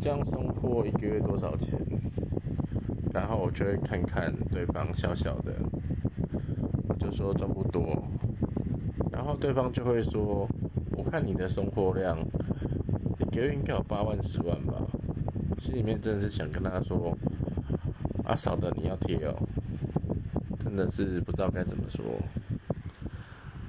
这样送货一个月多少钱？然后我就会看看对方小小的，我就说赚不多，然后对方就会说，我看你的送货量，一个月应该有八万十万吧，心里面真的是想跟他说，啊嫂的你要贴哦，真的是不知道该怎么说。